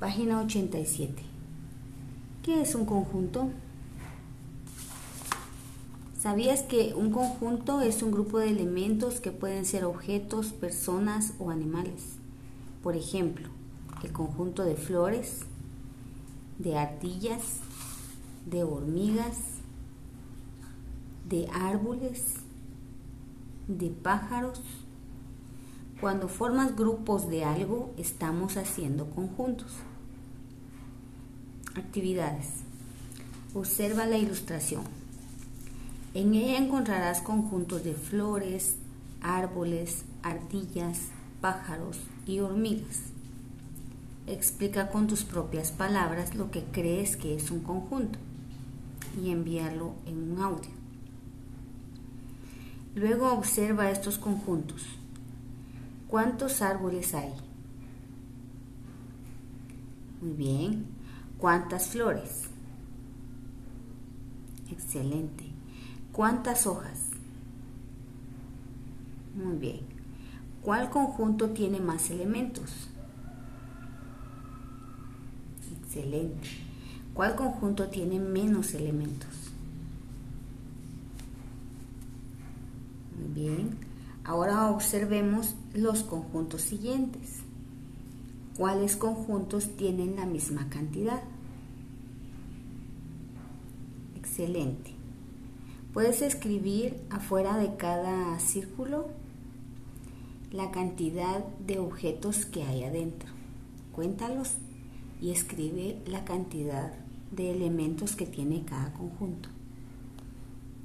Página 87. ¿Qué es un conjunto? ¿Sabías que un conjunto es un grupo de elementos que pueden ser objetos, personas o animales? Por ejemplo, el conjunto de flores, de ardillas, de hormigas, de árboles, de pájaros. Cuando formas grupos de algo, estamos haciendo conjuntos. Actividades. Observa la ilustración. En ella encontrarás conjuntos de flores, árboles, ardillas, pájaros y hormigas. Explica con tus propias palabras lo que crees que es un conjunto y envíalo en un audio. Luego observa estos conjuntos. ¿Cuántos árboles hay? Muy bien. ¿Cuántas flores? Excelente. ¿Cuántas hojas? Muy bien. ¿Cuál conjunto tiene más elementos? Excelente. ¿Cuál conjunto tiene menos elementos? Muy bien. Ahora observemos los conjuntos siguientes. ¿Cuáles conjuntos tienen la misma cantidad? Excelente. Puedes escribir afuera de cada círculo la cantidad de objetos que hay adentro. Cuéntalos y escribe la cantidad de elementos que tiene cada conjunto.